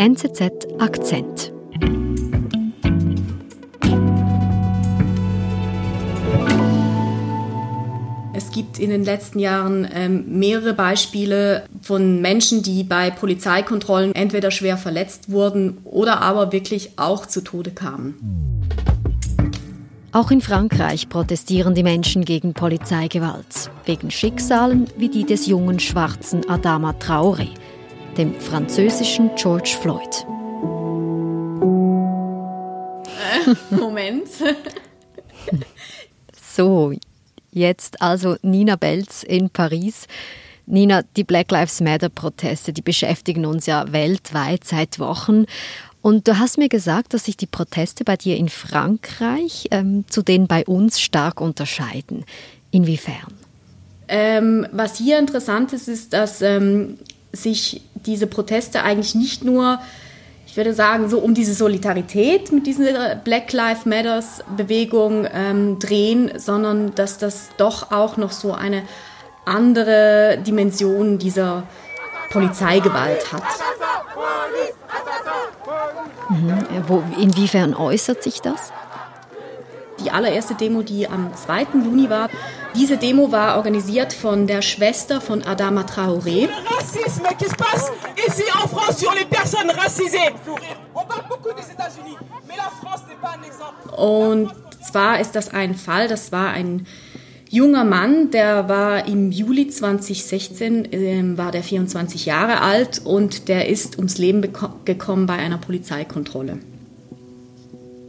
NZZ Akzent. Es gibt in den letzten Jahren ähm, mehrere Beispiele von Menschen, die bei Polizeikontrollen entweder schwer verletzt wurden oder aber wirklich auch zu Tode kamen. Auch in Frankreich protestieren die Menschen gegen Polizeigewalt, wegen Schicksalen wie die des jungen schwarzen Adama Traoré, dem französischen George Floyd. Äh, Moment. so, jetzt also Nina Belz in Paris. Nina, die Black Lives Matter-Proteste, die beschäftigen uns ja weltweit seit Wochen. Und du hast mir gesagt, dass sich die Proteste bei dir in Frankreich ähm, zu denen bei uns stark unterscheiden. Inwiefern? Ähm, was hier interessant ist, ist, dass ähm, sich diese Proteste eigentlich nicht nur, ich würde sagen, so um diese Solidarität mit dieser Black Lives Matters Bewegung ähm, drehen, sondern dass das doch auch noch so eine andere Dimension dieser Polizeigewalt hat. Mhm. Wo, inwiefern äußert sich das? Die allererste Demo, die am 2. Juni war, diese Demo war organisiert von der Schwester von Adama Traoré. Und zwar ist das ein Fall, das war ein junger Mann, der war im Juli 2016, äh, war der 24 Jahre alt und der ist ums Leben gekommen bei einer Polizeikontrolle.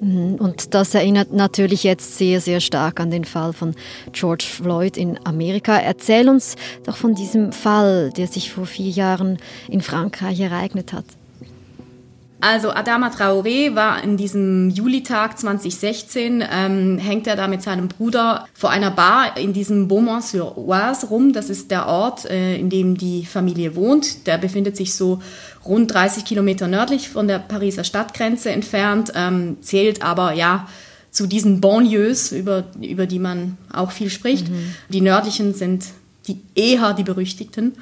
Mhm. Und das erinnert natürlich jetzt sehr, sehr stark an den Fall von George Floyd in Amerika. Erzähl uns doch von diesem Fall, der sich vor vier Jahren in Frankreich ereignet hat. Also Adama Traoré war in diesem Julitag 2016, ähm, hängt er da mit seinem Bruder vor einer Bar in diesem Beaumont-sur-Oise rum. Das ist der Ort, äh, in dem die Familie wohnt. Der befindet sich so rund 30 Kilometer nördlich von der Pariser Stadtgrenze entfernt, ähm, zählt aber ja zu diesen Banlieues, über, über die man auch viel spricht. Mhm. Die nördlichen sind die eher die berüchtigten.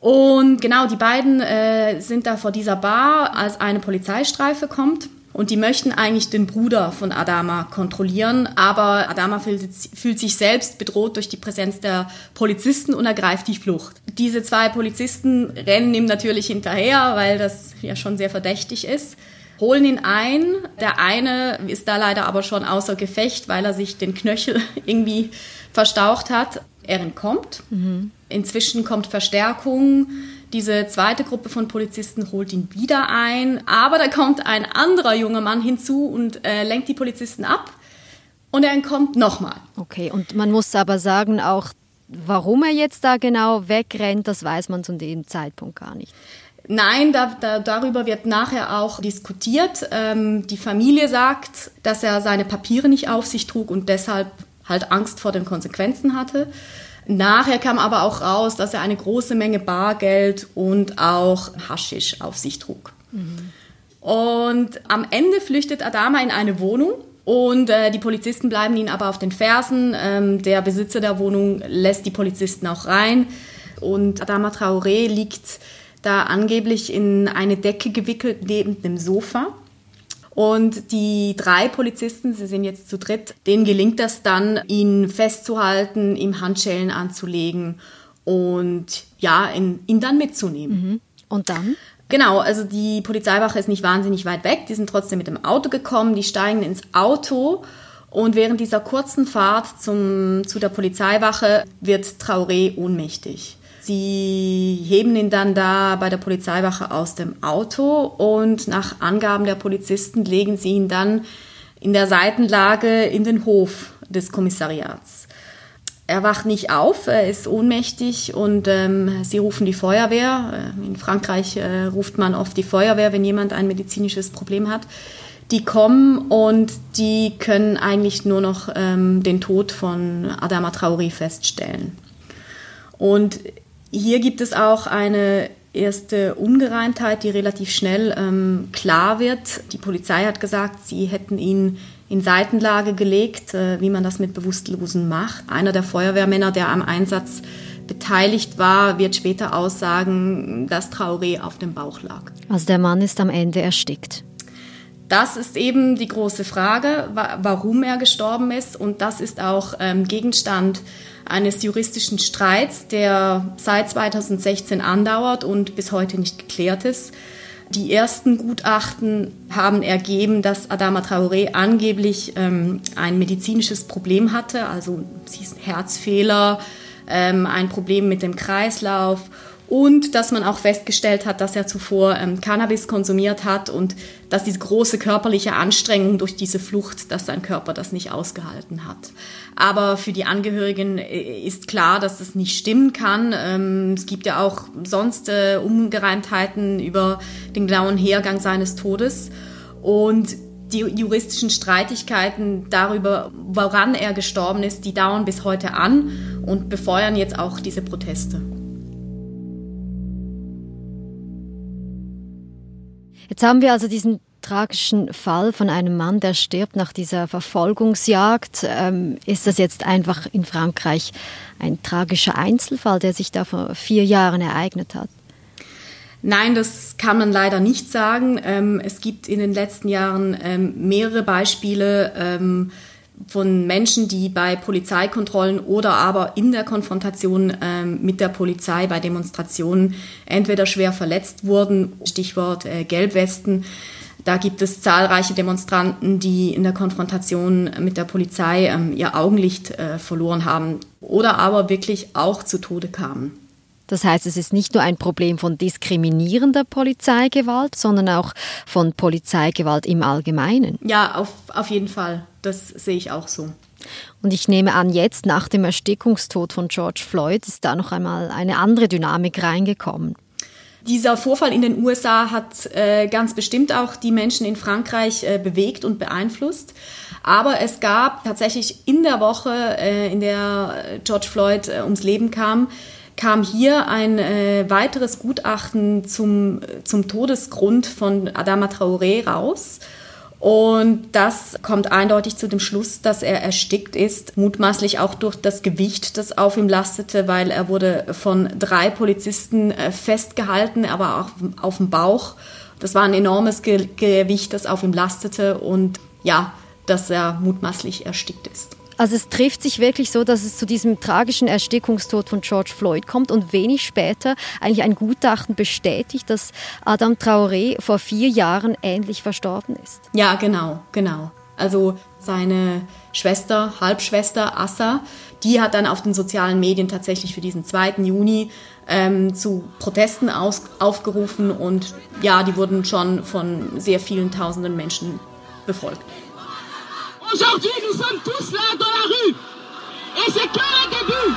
Und genau, die beiden äh, sind da vor dieser Bar, als eine Polizeistreife kommt. Und die möchten eigentlich den Bruder von Adama kontrollieren, aber Adama fühlt, fühlt, sich selbst bedroht durch die Präsenz der Polizisten und ergreift die Flucht. Diese zwei Polizisten rennen ihm natürlich hinterher, weil das ja schon sehr verdächtig ist, holen ihn ein. Der eine ist da leider aber schon außer Gefecht, weil er sich den Knöchel irgendwie verstaucht hat. Er entkommt. Mhm. Inzwischen kommt Verstärkung. Diese zweite Gruppe von Polizisten holt ihn wieder ein. Aber da kommt ein anderer junger Mann hinzu und äh, lenkt die Polizisten ab. Und er entkommt nochmal. Okay, und man muss aber sagen, auch warum er jetzt da genau wegrennt, das weiß man zu dem Zeitpunkt gar nicht. Nein, da, da, darüber wird nachher auch diskutiert. Ähm, die Familie sagt, dass er seine Papiere nicht auf sich trug und deshalb halt Angst vor den Konsequenzen hatte. Nachher kam aber auch raus, dass er eine große Menge Bargeld und auch Haschisch auf sich trug. Mhm. Und am Ende flüchtet Adama in eine Wohnung und äh, die Polizisten bleiben ihn aber auf den Fersen. Ähm, der Besitzer der Wohnung lässt die Polizisten auch rein und Adama Traoré liegt da angeblich in eine Decke gewickelt neben dem Sofa. Und die drei Polizisten, sie sind jetzt zu dritt, denen gelingt das dann, ihn festzuhalten, ihm Handschellen anzulegen und ja, ihn, ihn dann mitzunehmen. Mhm. Und dann? Genau, also die Polizeiwache ist nicht wahnsinnig weit weg, die sind trotzdem mit dem Auto gekommen, die steigen ins Auto und während dieser kurzen Fahrt zum, zu der Polizeiwache wird Traoré ohnmächtig. Sie heben ihn dann da bei der Polizeiwache aus dem Auto und nach Angaben der Polizisten legen sie ihn dann in der Seitenlage in den Hof des Kommissariats. Er wacht nicht auf, er ist ohnmächtig und ähm, sie rufen die Feuerwehr. Äh, in Frankreich äh, ruft man oft die Feuerwehr, wenn jemand ein medizinisches Problem hat. Die kommen und die können eigentlich nur noch ähm, den Tod von Adama Traoré feststellen. Und hier gibt es auch eine erste Ungereimtheit, die relativ schnell ähm, klar wird. Die Polizei hat gesagt, sie hätten ihn in Seitenlage gelegt, äh, wie man das mit Bewusstlosen macht. Einer der Feuerwehrmänner, der am Einsatz beteiligt war, wird später aussagen, dass Traoré auf dem Bauch lag. Also der Mann ist am Ende erstickt. Das ist eben die große Frage, warum er gestorben ist. Und das ist auch ähm, Gegenstand eines juristischen Streits, der seit 2016 andauert und bis heute nicht geklärt ist. Die ersten Gutachten haben ergeben, dass Adama Traoré angeblich ähm, ein medizinisches Problem hatte, also sie ist Herzfehler, ähm, ein Problem mit dem Kreislauf und dass man auch festgestellt hat, dass er zuvor ähm, Cannabis konsumiert hat und dass diese große körperliche Anstrengung durch diese Flucht, dass sein Körper das nicht ausgehalten hat. Aber für die Angehörigen äh, ist klar, dass das nicht stimmen kann. Ähm, es gibt ja auch sonst äh, Ungereimtheiten über den genauen Hergang seines Todes und die juristischen Streitigkeiten darüber, woran er gestorben ist, die dauern bis heute an und befeuern jetzt auch diese Proteste. Jetzt haben wir also diesen tragischen Fall von einem Mann, der stirbt nach dieser Verfolgungsjagd. Ähm, ist das jetzt einfach in Frankreich ein tragischer Einzelfall, der sich da vor vier Jahren ereignet hat? Nein, das kann man leider nicht sagen. Ähm, es gibt in den letzten Jahren ähm, mehrere Beispiele ähm, von Menschen, die bei Polizeikontrollen oder aber in der Konfrontation ähm, mit der Polizei bei Demonstrationen entweder schwer verletzt wurden, Stichwort äh, Gelbwesten. Da gibt es zahlreiche Demonstranten, die in der Konfrontation mit der Polizei ähm, ihr Augenlicht äh, verloren haben oder aber wirklich auch zu Tode kamen. Das heißt, es ist nicht nur ein Problem von diskriminierender Polizeigewalt, sondern auch von Polizeigewalt im Allgemeinen. Ja, auf, auf jeden Fall. Das sehe ich auch so. Und ich nehme an, jetzt nach dem Erstickungstod von George Floyd ist da noch einmal eine andere Dynamik reingekommen. Dieser Vorfall in den USA hat äh, ganz bestimmt auch die Menschen in Frankreich äh, bewegt und beeinflusst. Aber es gab tatsächlich in der Woche, äh, in der George Floyd äh, ums Leben kam, kam hier ein äh, weiteres Gutachten zum, zum Todesgrund von Adama Traoré raus. Und das kommt eindeutig zu dem Schluss, dass er erstickt ist, mutmaßlich auch durch das Gewicht, das auf ihm lastete, weil er wurde von drei Polizisten äh, festgehalten, aber auch auf dem Bauch. Das war ein enormes Gewicht, das auf ihm lastete und ja, dass er mutmaßlich erstickt ist. Also es trifft sich wirklich so, dass es zu diesem tragischen Erstickungstod von George Floyd kommt und wenig später eigentlich ein Gutachten bestätigt, dass Adam Traoré vor vier Jahren ähnlich verstorben ist. Ja, genau, genau. Also seine Schwester, Halbschwester Assa, die hat dann auf den sozialen Medien tatsächlich für diesen 2. Juni ähm, zu Protesten aus, aufgerufen und ja, die wurden schon von sehr vielen tausenden Menschen befolgt. Aujourd'hui, nous sommes tous là dans la rue. Et c'est que le début.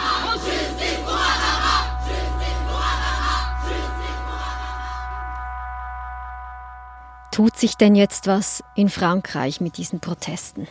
Tut sich denn jetzt was in Frankreich mit diesen Protesten?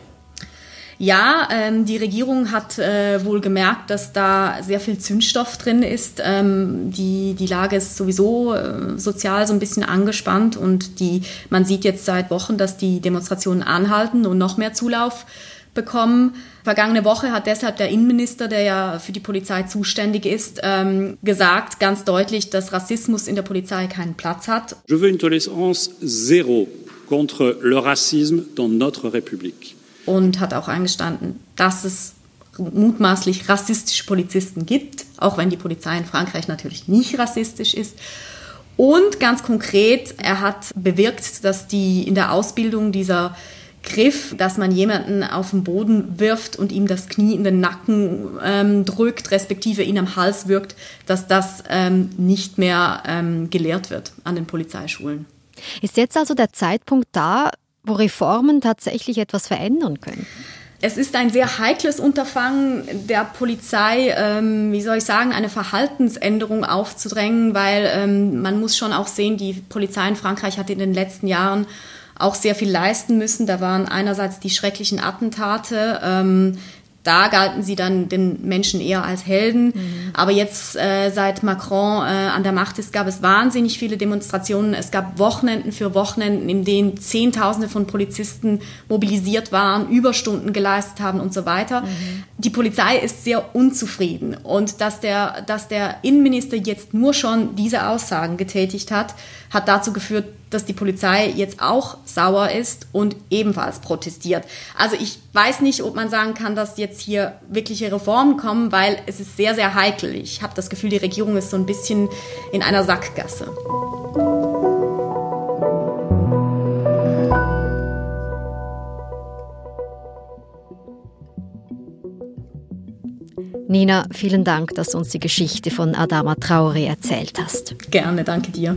Ja, ähm, die Regierung hat äh, wohl gemerkt, dass da sehr viel Zündstoff drin ist. Ähm, die, die Lage ist sowieso äh, sozial so ein bisschen angespannt und die, man sieht jetzt seit Wochen, dass die Demonstrationen anhalten und noch mehr Zulauf bekommen. Vergangene Woche hat deshalb der Innenminister, der ja für die Polizei zuständig ist, ähm, gesagt ganz deutlich, dass Rassismus in der Polizei keinen Platz hat. Je veux une tolérance zéro contre le racisme dans notre République und hat auch eingestanden, dass es mutmaßlich rassistische Polizisten gibt, auch wenn die Polizei in Frankreich natürlich nicht rassistisch ist. Und ganz konkret, er hat bewirkt, dass die in der Ausbildung dieser Griff, dass man jemanden auf den Boden wirft und ihm das Knie in den Nacken ähm, drückt, respektive ihn am Hals wirkt, dass das ähm, nicht mehr ähm, gelehrt wird an den Polizeischulen. Ist jetzt also der Zeitpunkt da, wo Reformen tatsächlich etwas verändern können? Es ist ein sehr heikles Unterfangen der Polizei, ähm, wie soll ich sagen, eine Verhaltensänderung aufzudrängen, weil ähm, man muss schon auch sehen, die Polizei in Frankreich hat in den letzten Jahren auch sehr viel leisten müssen. Da waren einerseits die schrecklichen Attentate, ähm, da galten sie dann den Menschen eher als Helden. Mhm. Aber jetzt, äh, seit Macron äh, an der Macht ist, gab es wahnsinnig viele Demonstrationen. Es gab Wochenenden für Wochenenden, in denen Zehntausende von Polizisten mobilisiert waren, Überstunden geleistet haben und so weiter. Mhm. Die Polizei ist sehr unzufrieden. Und dass der, dass der Innenminister jetzt nur schon diese Aussagen getätigt hat, hat dazu geführt, dass die Polizei jetzt auch sauer ist und ebenfalls protestiert. Also ich weiß nicht, ob man sagen kann, dass jetzt hier wirkliche Reformen kommen, weil es ist sehr, sehr heikel. Ich habe das Gefühl, die Regierung ist so ein bisschen in einer Sackgasse. Nina, vielen Dank, dass du uns die Geschichte von Adama Traoré erzählt hast. Gerne, danke dir.